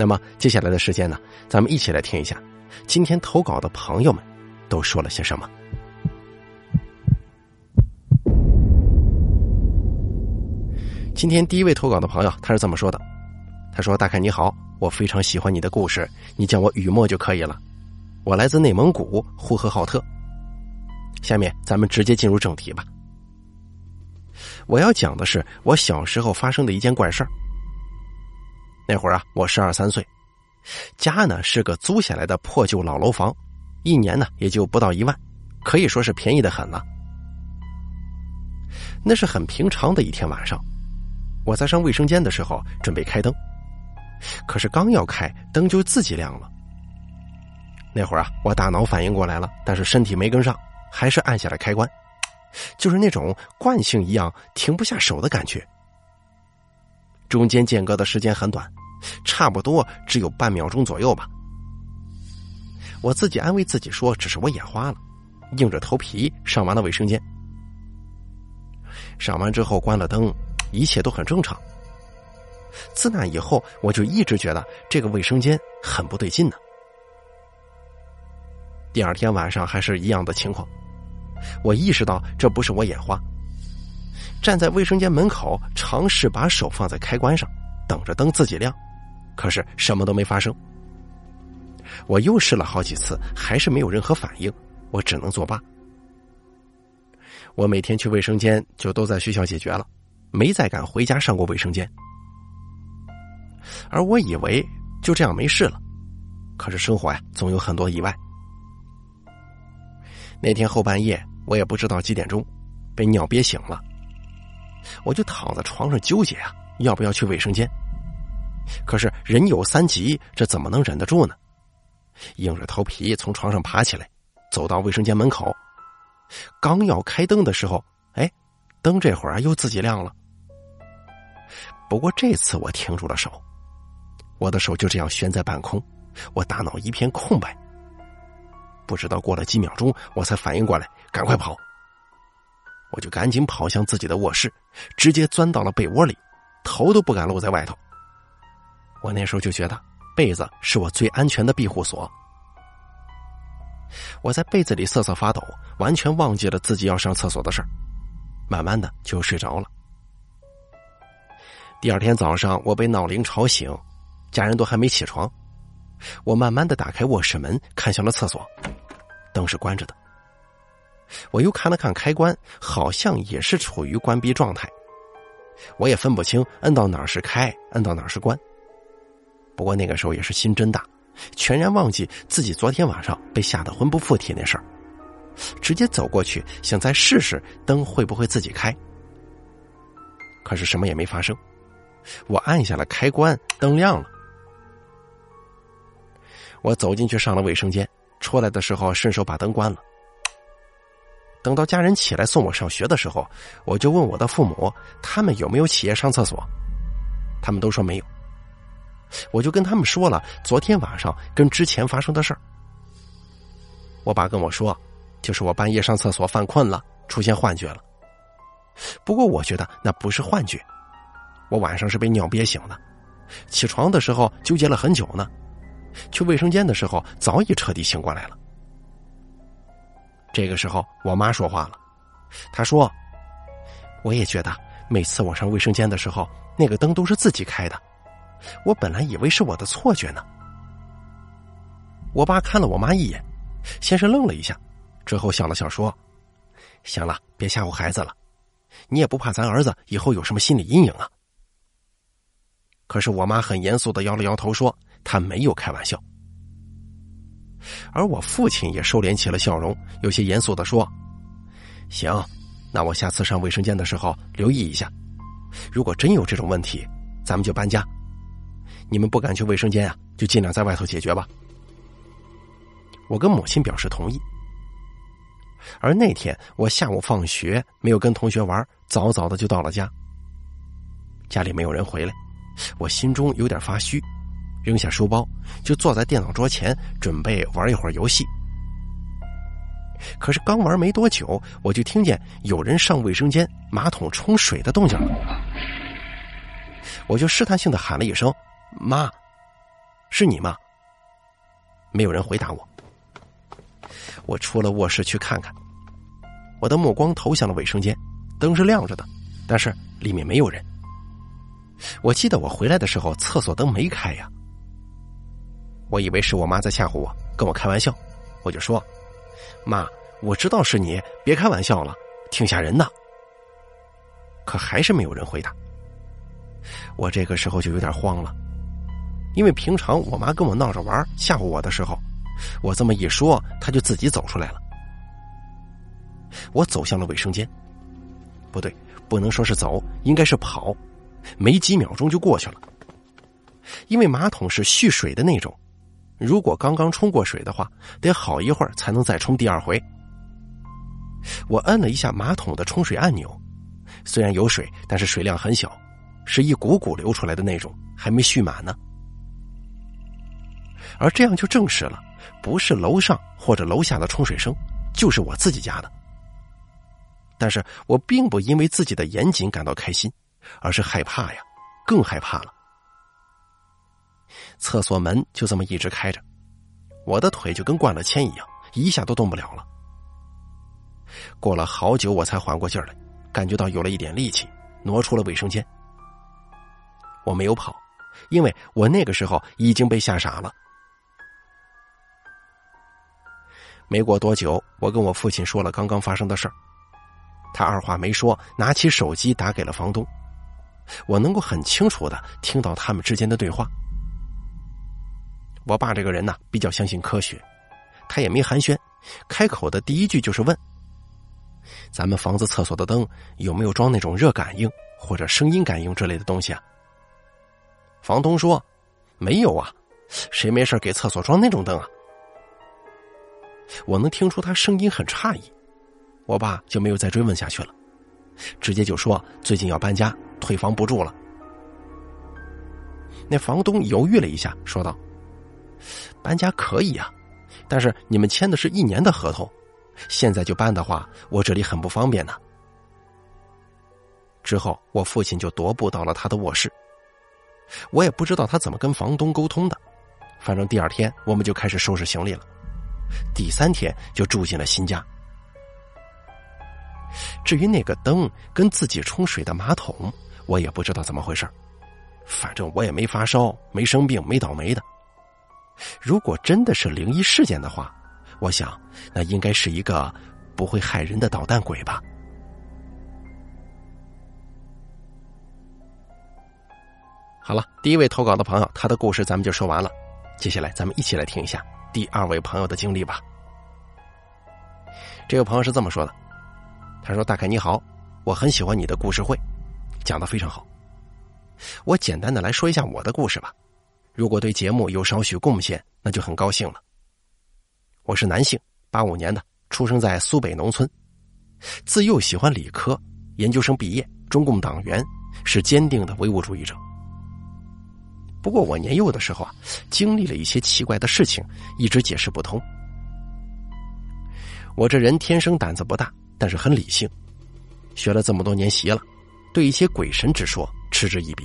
那么接下来的时间呢，咱们一起来听一下今天投稿的朋友们都说了些什么。今天第一位投稿的朋友他是这么说的：“他说，大凯你好，我非常喜欢你的故事，你叫我雨墨就可以了。我来自内蒙古呼和浩特。下面咱们直接进入正题吧。”我要讲的是我小时候发生的一件怪事儿。那会儿啊，我十二三岁，家呢是个租下来的破旧老楼房，一年呢也就不到一万，可以说是便宜的很了。那是很平常的一天晚上，我在上卫生间的时候准备开灯，可是刚要开灯就自己亮了。那会儿啊，我大脑反应过来了，但是身体没跟上，还是按下了开关。就是那种惯性一样停不下手的感觉，中间间隔的时间很短，差不多只有半秒钟左右吧。我自己安慰自己说，只是我眼花了，硬着头皮上完了卫生间。上完之后关了灯，一切都很正常。自那以后，我就一直觉得这个卫生间很不对劲呢。第二天晚上还是一样的情况。我意识到这不是我眼花，站在卫生间门口，尝试把手放在开关上，等着灯自己亮，可是什么都没发生。我又试了好几次，还是没有任何反应，我只能作罢。我每天去卫生间就都在学校解决了，没再敢回家上过卫生间。而我以为就这样没事了，可是生活呀，总有很多意外。那天后半夜，我也不知道几点钟，被尿憋醒了。我就躺在床上纠结啊，要不要去卫生间？可是人有三急，这怎么能忍得住呢？硬着头皮从床上爬起来，走到卫生间门口，刚要开灯的时候，哎，灯这会儿又自己亮了。不过这次我停住了手，我的手就这样悬在半空，我大脑一片空白。不知道过了几秒钟，我才反应过来，赶快跑。我就赶紧跑向自己的卧室，直接钻到了被窝里，头都不敢露在外头。我那时候就觉得被子是我最安全的庇护所。我在被子里瑟瑟发抖，完全忘记了自己要上厕所的事儿，慢慢的就睡着了。第二天早上，我被闹铃吵醒，家人都还没起床。我慢慢的打开卧室门，看向了厕所，灯是关着的。我又看了看开关，好像也是处于关闭状态。我也分不清摁到哪儿是开，摁到哪儿是关。不过那个时候也是心真大，全然忘记自己昨天晚上被吓得魂不附体那事儿，直接走过去想再试试灯会不会自己开。可是什么也没发生，我按下了开关，灯亮了。我走进去上了卫生间，出来的时候顺手把灯关了。等到家人起来送我上学的时候，我就问我的父母，他们有没有起夜上厕所？他们都说没有。我就跟他们说了昨天晚上跟之前发生的事儿。我爸跟我说，就是我半夜上厕所犯困了，出现幻觉了。不过我觉得那不是幻觉，我晚上是被尿憋醒的，起床的时候纠结了很久呢。去卫生间的时候，早已彻底醒过来了。这个时候，我妈说话了，她说：“我也觉得，每次我上卫生间的时候，那个灯都是自己开的。我本来以为是我的错觉呢。”我爸看了我妈一眼，先是愣了一下，之后笑了笑说：“行了，别吓唬孩子了。你也不怕咱儿子以后有什么心理阴影啊？”可是我妈很严肃的摇了摇头说。他没有开玩笑，而我父亲也收敛起了笑容，有些严肃的说：“行，那我下次上卫生间的时候留意一下，如果真有这种问题，咱们就搬家。你们不敢去卫生间啊，就尽量在外头解决吧。我跟母亲表示同意。而那天我下午放学没有跟同学玩，早早的就到了家。家里没有人回来，我心中有点发虚，扔下书包就坐在电脑桌前准备玩一会儿游戏。可是刚玩没多久，我就听见有人上卫生间马桶冲水的动静了。我就试探性的喊了一声：“妈，是你吗？”没有人回答我。我出了卧室去看看，我的目光投向了卫生间，灯是亮着的，但是里面没有人。我记得我回来的时候，厕所灯没开呀。我以为是我妈在吓唬我，跟我开玩笑，我就说：“妈，我知道是你，别开玩笑了，挺吓人的。”可还是没有人回答。我这个时候就有点慌了，因为平常我妈跟我闹着玩吓唬我的时候，我这么一说，她就自己走出来了。我走向了卫生间，不对，不能说是走，应该是跑。没几秒钟就过去了，因为马桶是蓄水的那种，如果刚刚冲过水的话，得好一会儿才能再冲第二回。我摁了一下马桶的冲水按钮，虽然有水，但是水量很小，是一股股流出来的那种，还没蓄满呢。而这样就证实了，不是楼上或者楼下的冲水声，就是我自己家的。但是我并不因为自己的严谨感到开心。而是害怕呀，更害怕了。厕所门就这么一直开着，我的腿就跟灌了铅一样，一下都动不了了。过了好久，我才缓过劲儿来，感觉到有了一点力气，挪出了卫生间。我没有跑，因为我那个时候已经被吓傻了。没过多久，我跟我父亲说了刚刚发生的事儿，他二话没说，拿起手机打给了房东。我能够很清楚的听到他们之间的对话。我爸这个人呢，比较相信科学，他也没寒暄，开口的第一句就是问：“咱们房子厕所的灯有没有装那种热感应或者声音感应之类的东西啊？”房东说：“没有啊，谁没事给厕所装那种灯啊？”我能听出他声音很诧异，我爸就没有再追问下去了，直接就说：“最近要搬家。”退房不住了。那房东犹豫了一下，说道：“搬家可以啊，但是你们签的是一年的合同，现在就搬的话，我这里很不方便呢。”之后，我父亲就踱步到了他的卧室。我也不知道他怎么跟房东沟通的，反正第二天我们就开始收拾行李了，第三天就住进了新家。至于那个灯跟自己冲水的马桶。我也不知道怎么回事反正我也没发烧，没生病，没倒霉的。如果真的是灵异事件的话，我想那应该是一个不会害人的捣蛋鬼吧。好了，第一位投稿的朋友，他的故事咱们就说完了。接下来咱们一起来听一下第二位朋友的经历吧。这位朋友是这么说的：“他说，大凯你好，我很喜欢你的故事会。”讲的非常好，我简单的来说一下我的故事吧。如果对节目有少许贡献，那就很高兴了。我是男性，八五年的，出生在苏北农村，自幼喜欢理科，研究生毕业，中共党员，是坚定的唯物主义者。不过我年幼的时候啊，经历了一些奇怪的事情，一直解释不通。我这人天生胆子不大，但是很理性，学了这么多年习了。对一些鬼神之说嗤之以鼻，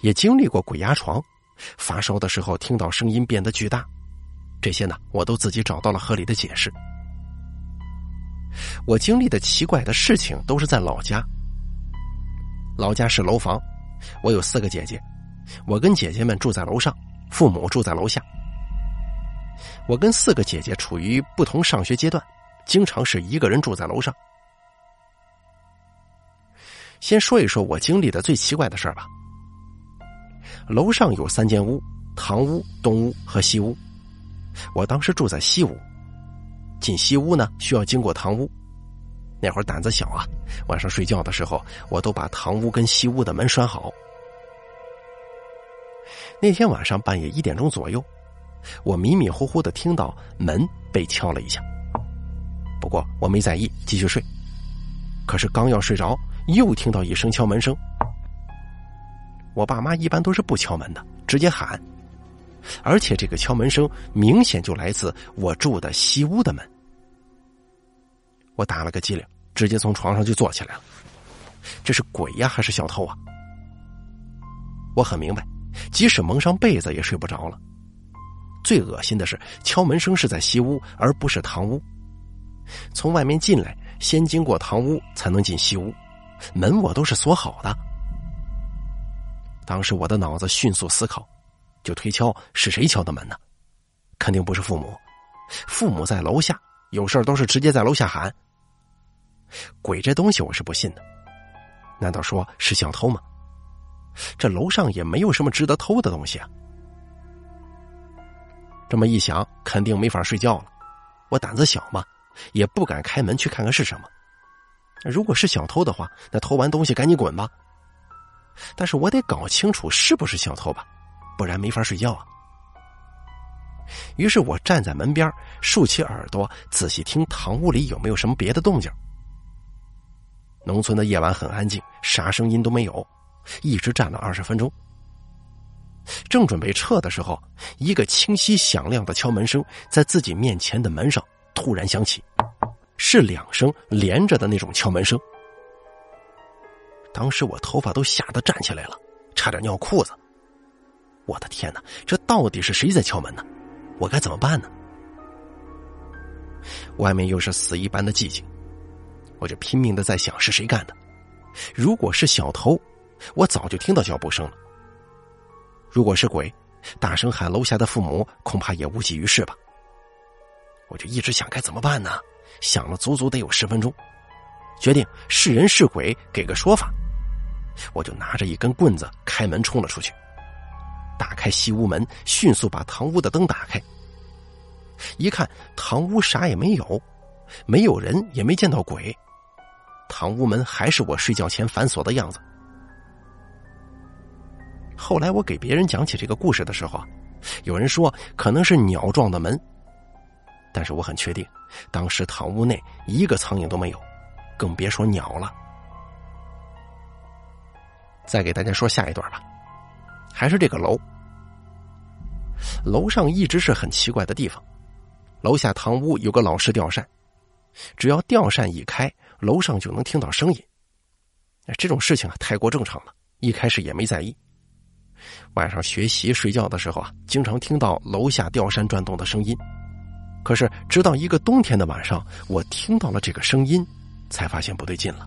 也经历过鬼压床，发烧的时候听到声音变得巨大，这些呢我都自己找到了合理的解释。我经历的奇怪的事情都是在老家，老家是楼房，我有四个姐姐，我跟姐姐们住在楼上，父母住在楼下。我跟四个姐姐处于不同上学阶段，经常是一个人住在楼上。先说一说我经历的最奇怪的事儿吧。楼上有三间屋：堂屋、东屋和西屋。我当时住在西屋，进西屋呢需要经过堂屋。那会儿胆子小啊，晚上睡觉的时候我都把堂屋跟西屋的门拴好。那天晚上半夜一点钟左右，我迷迷糊糊的听到门被敲了一下，不过我没在意，继续睡。可是刚要睡着，又听到一声敲门声。我爸妈一般都是不敲门的，直接喊，而且这个敲门声明显就来自我住的西屋的门。我打了个激灵，直接从床上就坐起来了。这是鬼呀，还是小偷啊？我很明白，即使蒙上被子也睡不着了。最恶心的是，敲门声是在西屋，而不是堂屋。从外面进来，先经过堂屋才能进西屋，门我都是锁好的。当时我的脑子迅速思考，就推敲是谁敲的门呢？肯定不是父母，父母在楼下，有事都是直接在楼下喊。鬼这东西我是不信的，难道说是小偷吗？这楼上也没有什么值得偷的东西啊！这么一想，肯定没法睡觉了。我胆子小嘛，也不敢开门去看看是什么。如果是小偷的话，那偷完东西赶紧滚吧。但是我得搞清楚是不是小偷吧，不然没法睡觉啊。于是我站在门边，竖起耳朵，仔细听堂屋里有没有什么别的动静。农村的夜晚很安静，啥声音都没有，一直站了二十分钟。正准备撤的时候，一个清晰响亮的敲门声在自己面前的门上突然响起，是两声连着的那种敲门声。当时我头发都吓得站起来了，差点尿裤子。我的天哪，这到底是谁在敲门呢？我该怎么办呢？外面又是死一般的寂静，我就拼命的在想是谁干的。如果是小偷，我早就听到脚步声了；如果是鬼，大声喊楼下的父母，恐怕也无济于事吧。我就一直想该怎么办呢？想了足足得有十分钟，决定是人是鬼，给个说法。我就拿着一根棍子开门冲了出去，打开西屋门，迅速把堂屋的灯打开。一看堂屋啥也没有，没有人，也没见到鬼，堂屋门还是我睡觉前反锁的样子。后来我给别人讲起这个故事的时候啊，有人说可能是鸟撞的门，但是我很确定，当时堂屋内一个苍蝇都没有，更别说鸟了。再给大家说下一段吧，还是这个楼。楼上一直是很奇怪的地方，楼下堂屋有个老式吊扇，只要吊扇一开，楼上就能听到声音。这种事情啊，太过正常了，一开始也没在意。晚上学习睡觉的时候啊，经常听到楼下吊扇转动的声音。可是直到一个冬天的晚上，我听到了这个声音，才发现不对劲了。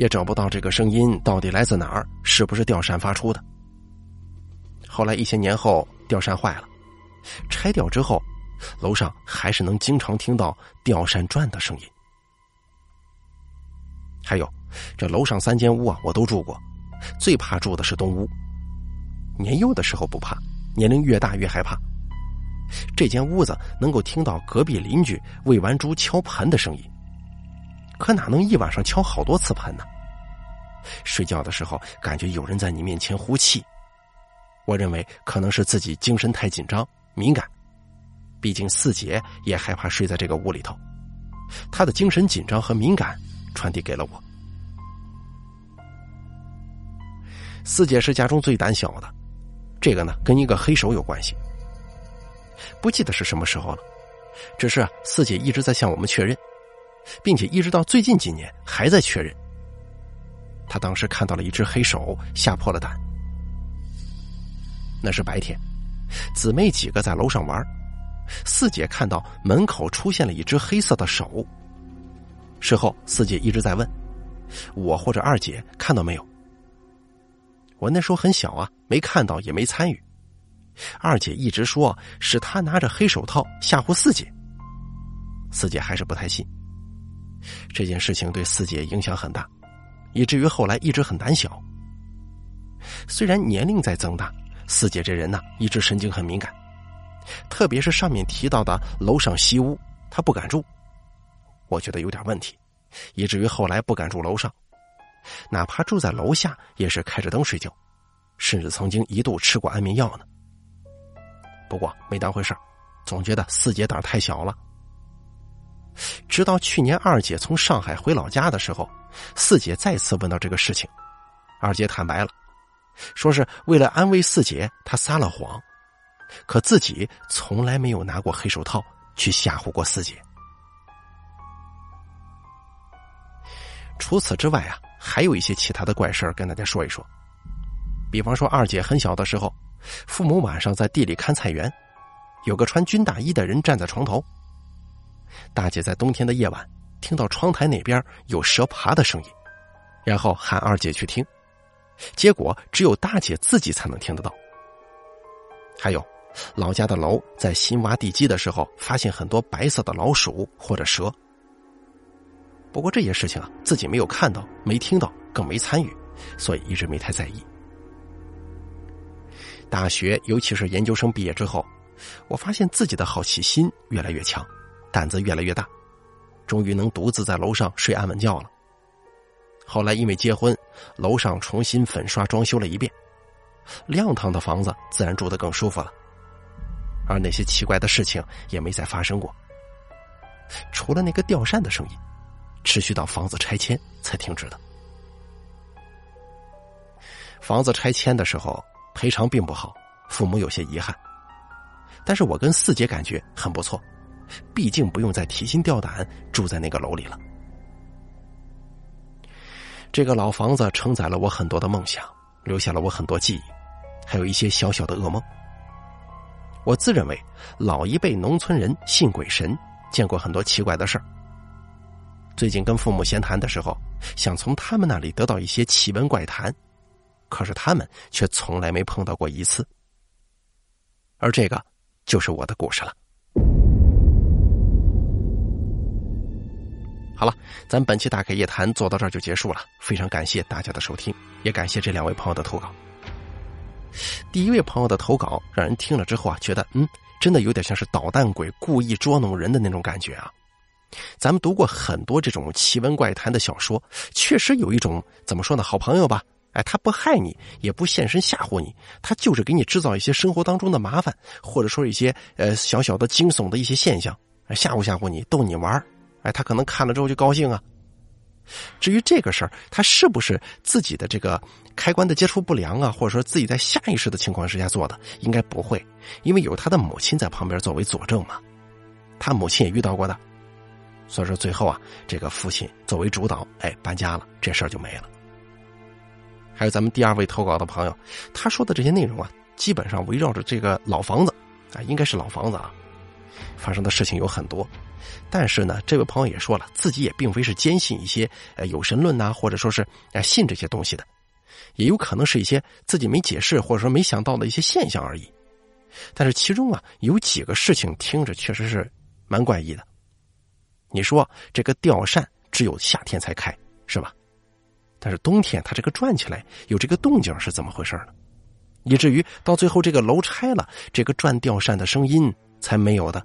也找不到这个声音到底来自哪儿，是不是吊扇发出的？后来一些年后，吊扇坏了，拆掉之后，楼上还是能经常听到吊扇转的声音。还有，这楼上三间屋啊，我都住过，最怕住的是东屋。年幼的时候不怕，年龄越大越害怕。这间屋子能够听到隔壁邻居喂完猪敲盆的声音。可哪能一晚上敲好多次盆呢？睡觉的时候感觉有人在你面前呼气，我认为可能是自己精神太紧张敏感，毕竟四姐也害怕睡在这个屋里头，她的精神紧张和敏感传递给了我。四姐是家中最胆小的，这个呢跟一个黑手有关系，不记得是什么时候了，只是四姐一直在向我们确认。并且一直到最近几年还在确认。他当时看到了一只黑手，吓破了胆。那是白天，姊妹几个在楼上玩，四姐看到门口出现了一只黑色的手。事后，四姐一直在问我或者二姐看到没有。我那时候很小啊，没看到也没参与。二姐一直说是她拿着黑手套吓唬四姐，四姐还是不太信。这件事情对四姐影响很大，以至于后来一直很胆小。虽然年龄在增大，四姐这人呢一直神经很敏感，特别是上面提到的楼上西屋，她不敢住。我觉得有点问题，以至于后来不敢住楼上，哪怕住在楼下也是开着灯睡觉，甚至曾经一度吃过安眠药呢。不过没当回事总觉得四姐胆太小了。直到去年二姐从上海回老家的时候，四姐再次问到这个事情，二姐坦白了，说是为了安慰四姐，她撒了谎，可自己从来没有拿过黑手套去吓唬过四姐。除此之外啊，还有一些其他的怪事跟大家说一说。比方说，二姐很小的时候，父母晚上在地里看菜园，有个穿军大衣的人站在床头。大姐在冬天的夜晚听到窗台那边有蛇爬的声音，然后喊二姐去听，结果只有大姐自己才能听得到。还有，老家的楼在新挖地基的时候，发现很多白色的老鼠或者蛇。不过这些事情啊，自己没有看到、没听到，更没参与，所以一直没太在意。大学，尤其是研究生毕业之后，我发现自己的好奇心越来越强，胆子越来越大，终于能独自在楼上睡安稳觉了。后来因为结婚，楼上重新粉刷装修了一遍，亮堂的房子自然住得更舒服了，而那些奇怪的事情也没再发生过，除了那个吊扇的声音。持续到房子拆迁才停止的。房子拆迁的时候赔偿并不好，父母有些遗憾。但是我跟四姐感觉很不错，毕竟不用再提心吊胆住在那个楼里了。这个老房子承载了我很多的梦想，留下了我很多记忆，还有一些小小的噩梦。我自认为老一辈农村人信鬼神，见过很多奇怪的事儿。最近跟父母闲谈的时候，想从他们那里得到一些奇闻怪谈，可是他们却从来没碰到过一次。而这个就是我的故事了。好了，咱本期大开夜谈做到这儿就结束了，非常感谢大家的收听，也感谢这两位朋友的投稿。第一位朋友的投稿让人听了之后啊，觉得嗯，真的有点像是捣蛋鬼故意捉弄人的那种感觉啊。咱们读过很多这种奇闻怪谈的小说，确实有一种怎么说呢？好朋友吧，哎，他不害你，也不现身吓唬你，他就是给你制造一些生活当中的麻烦，或者说一些呃小小的惊悚的一些现象，吓唬吓唬你，逗你玩哎，他可能看了之后就高兴啊。至于这个事儿，他是不是自己的这个开关的接触不良啊，或者说自己在下意识的情况之下做的，应该不会，因为有他的母亲在旁边作为佐证嘛，他母亲也遇到过的。所以说，最后啊，这个父亲作为主导，哎，搬家了，这事儿就没了。还有咱们第二位投稿的朋友，他说的这些内容啊，基本上围绕着这个老房子啊，应该是老房子啊，发生的事情有很多。但是呢，这位朋友也说了，自己也并非是坚信一些呃有神论呐，或者说是啊信这些东西的，也有可能是一些自己没解释或者说没想到的一些现象而已。但是其中啊，有几个事情听着确实是蛮怪异的。你说这个吊扇只有夏天才开，是吧？但是冬天它这个转起来有这个动静是怎么回事呢？以至于到最后这个楼拆了，这个转吊扇的声音才没有的。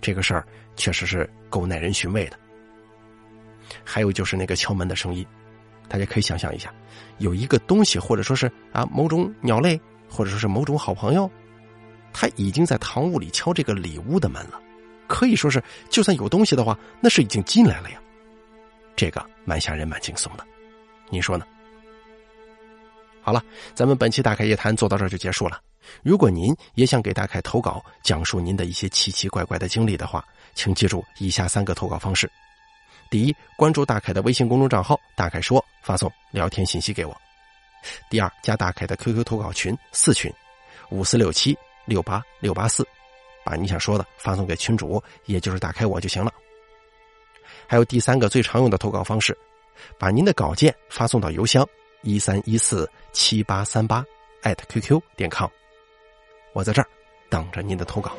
这个事儿确实是够耐人寻味的。还有就是那个敲门的声音，大家可以想象一下，有一个东西或者说是啊某种鸟类或者说是某种好朋友，他已经在堂屋里敲这个里屋的门了。可以说是，就算有东西的话，那是已经进来了呀。这个蛮吓人、蛮惊悚的，你说呢？好了，咱们本期大开夜谈做到这儿就结束了。如果您也想给大凯投稿，讲述您的一些奇奇怪怪的经历的话，请记住以下三个投稿方式：第一，关注大凯的微信公众账号“大凯说”，发送聊天信息给我；第二，加大凯的 QQ 投稿群四群五四六七六八六八四。把你想说的发送给群主，也就是打开我就行了。还有第三个最常用的投稿方式，把您的稿件发送到邮箱一三一四七八三八艾特 QQ 点 com，我在这儿等着您的投稿。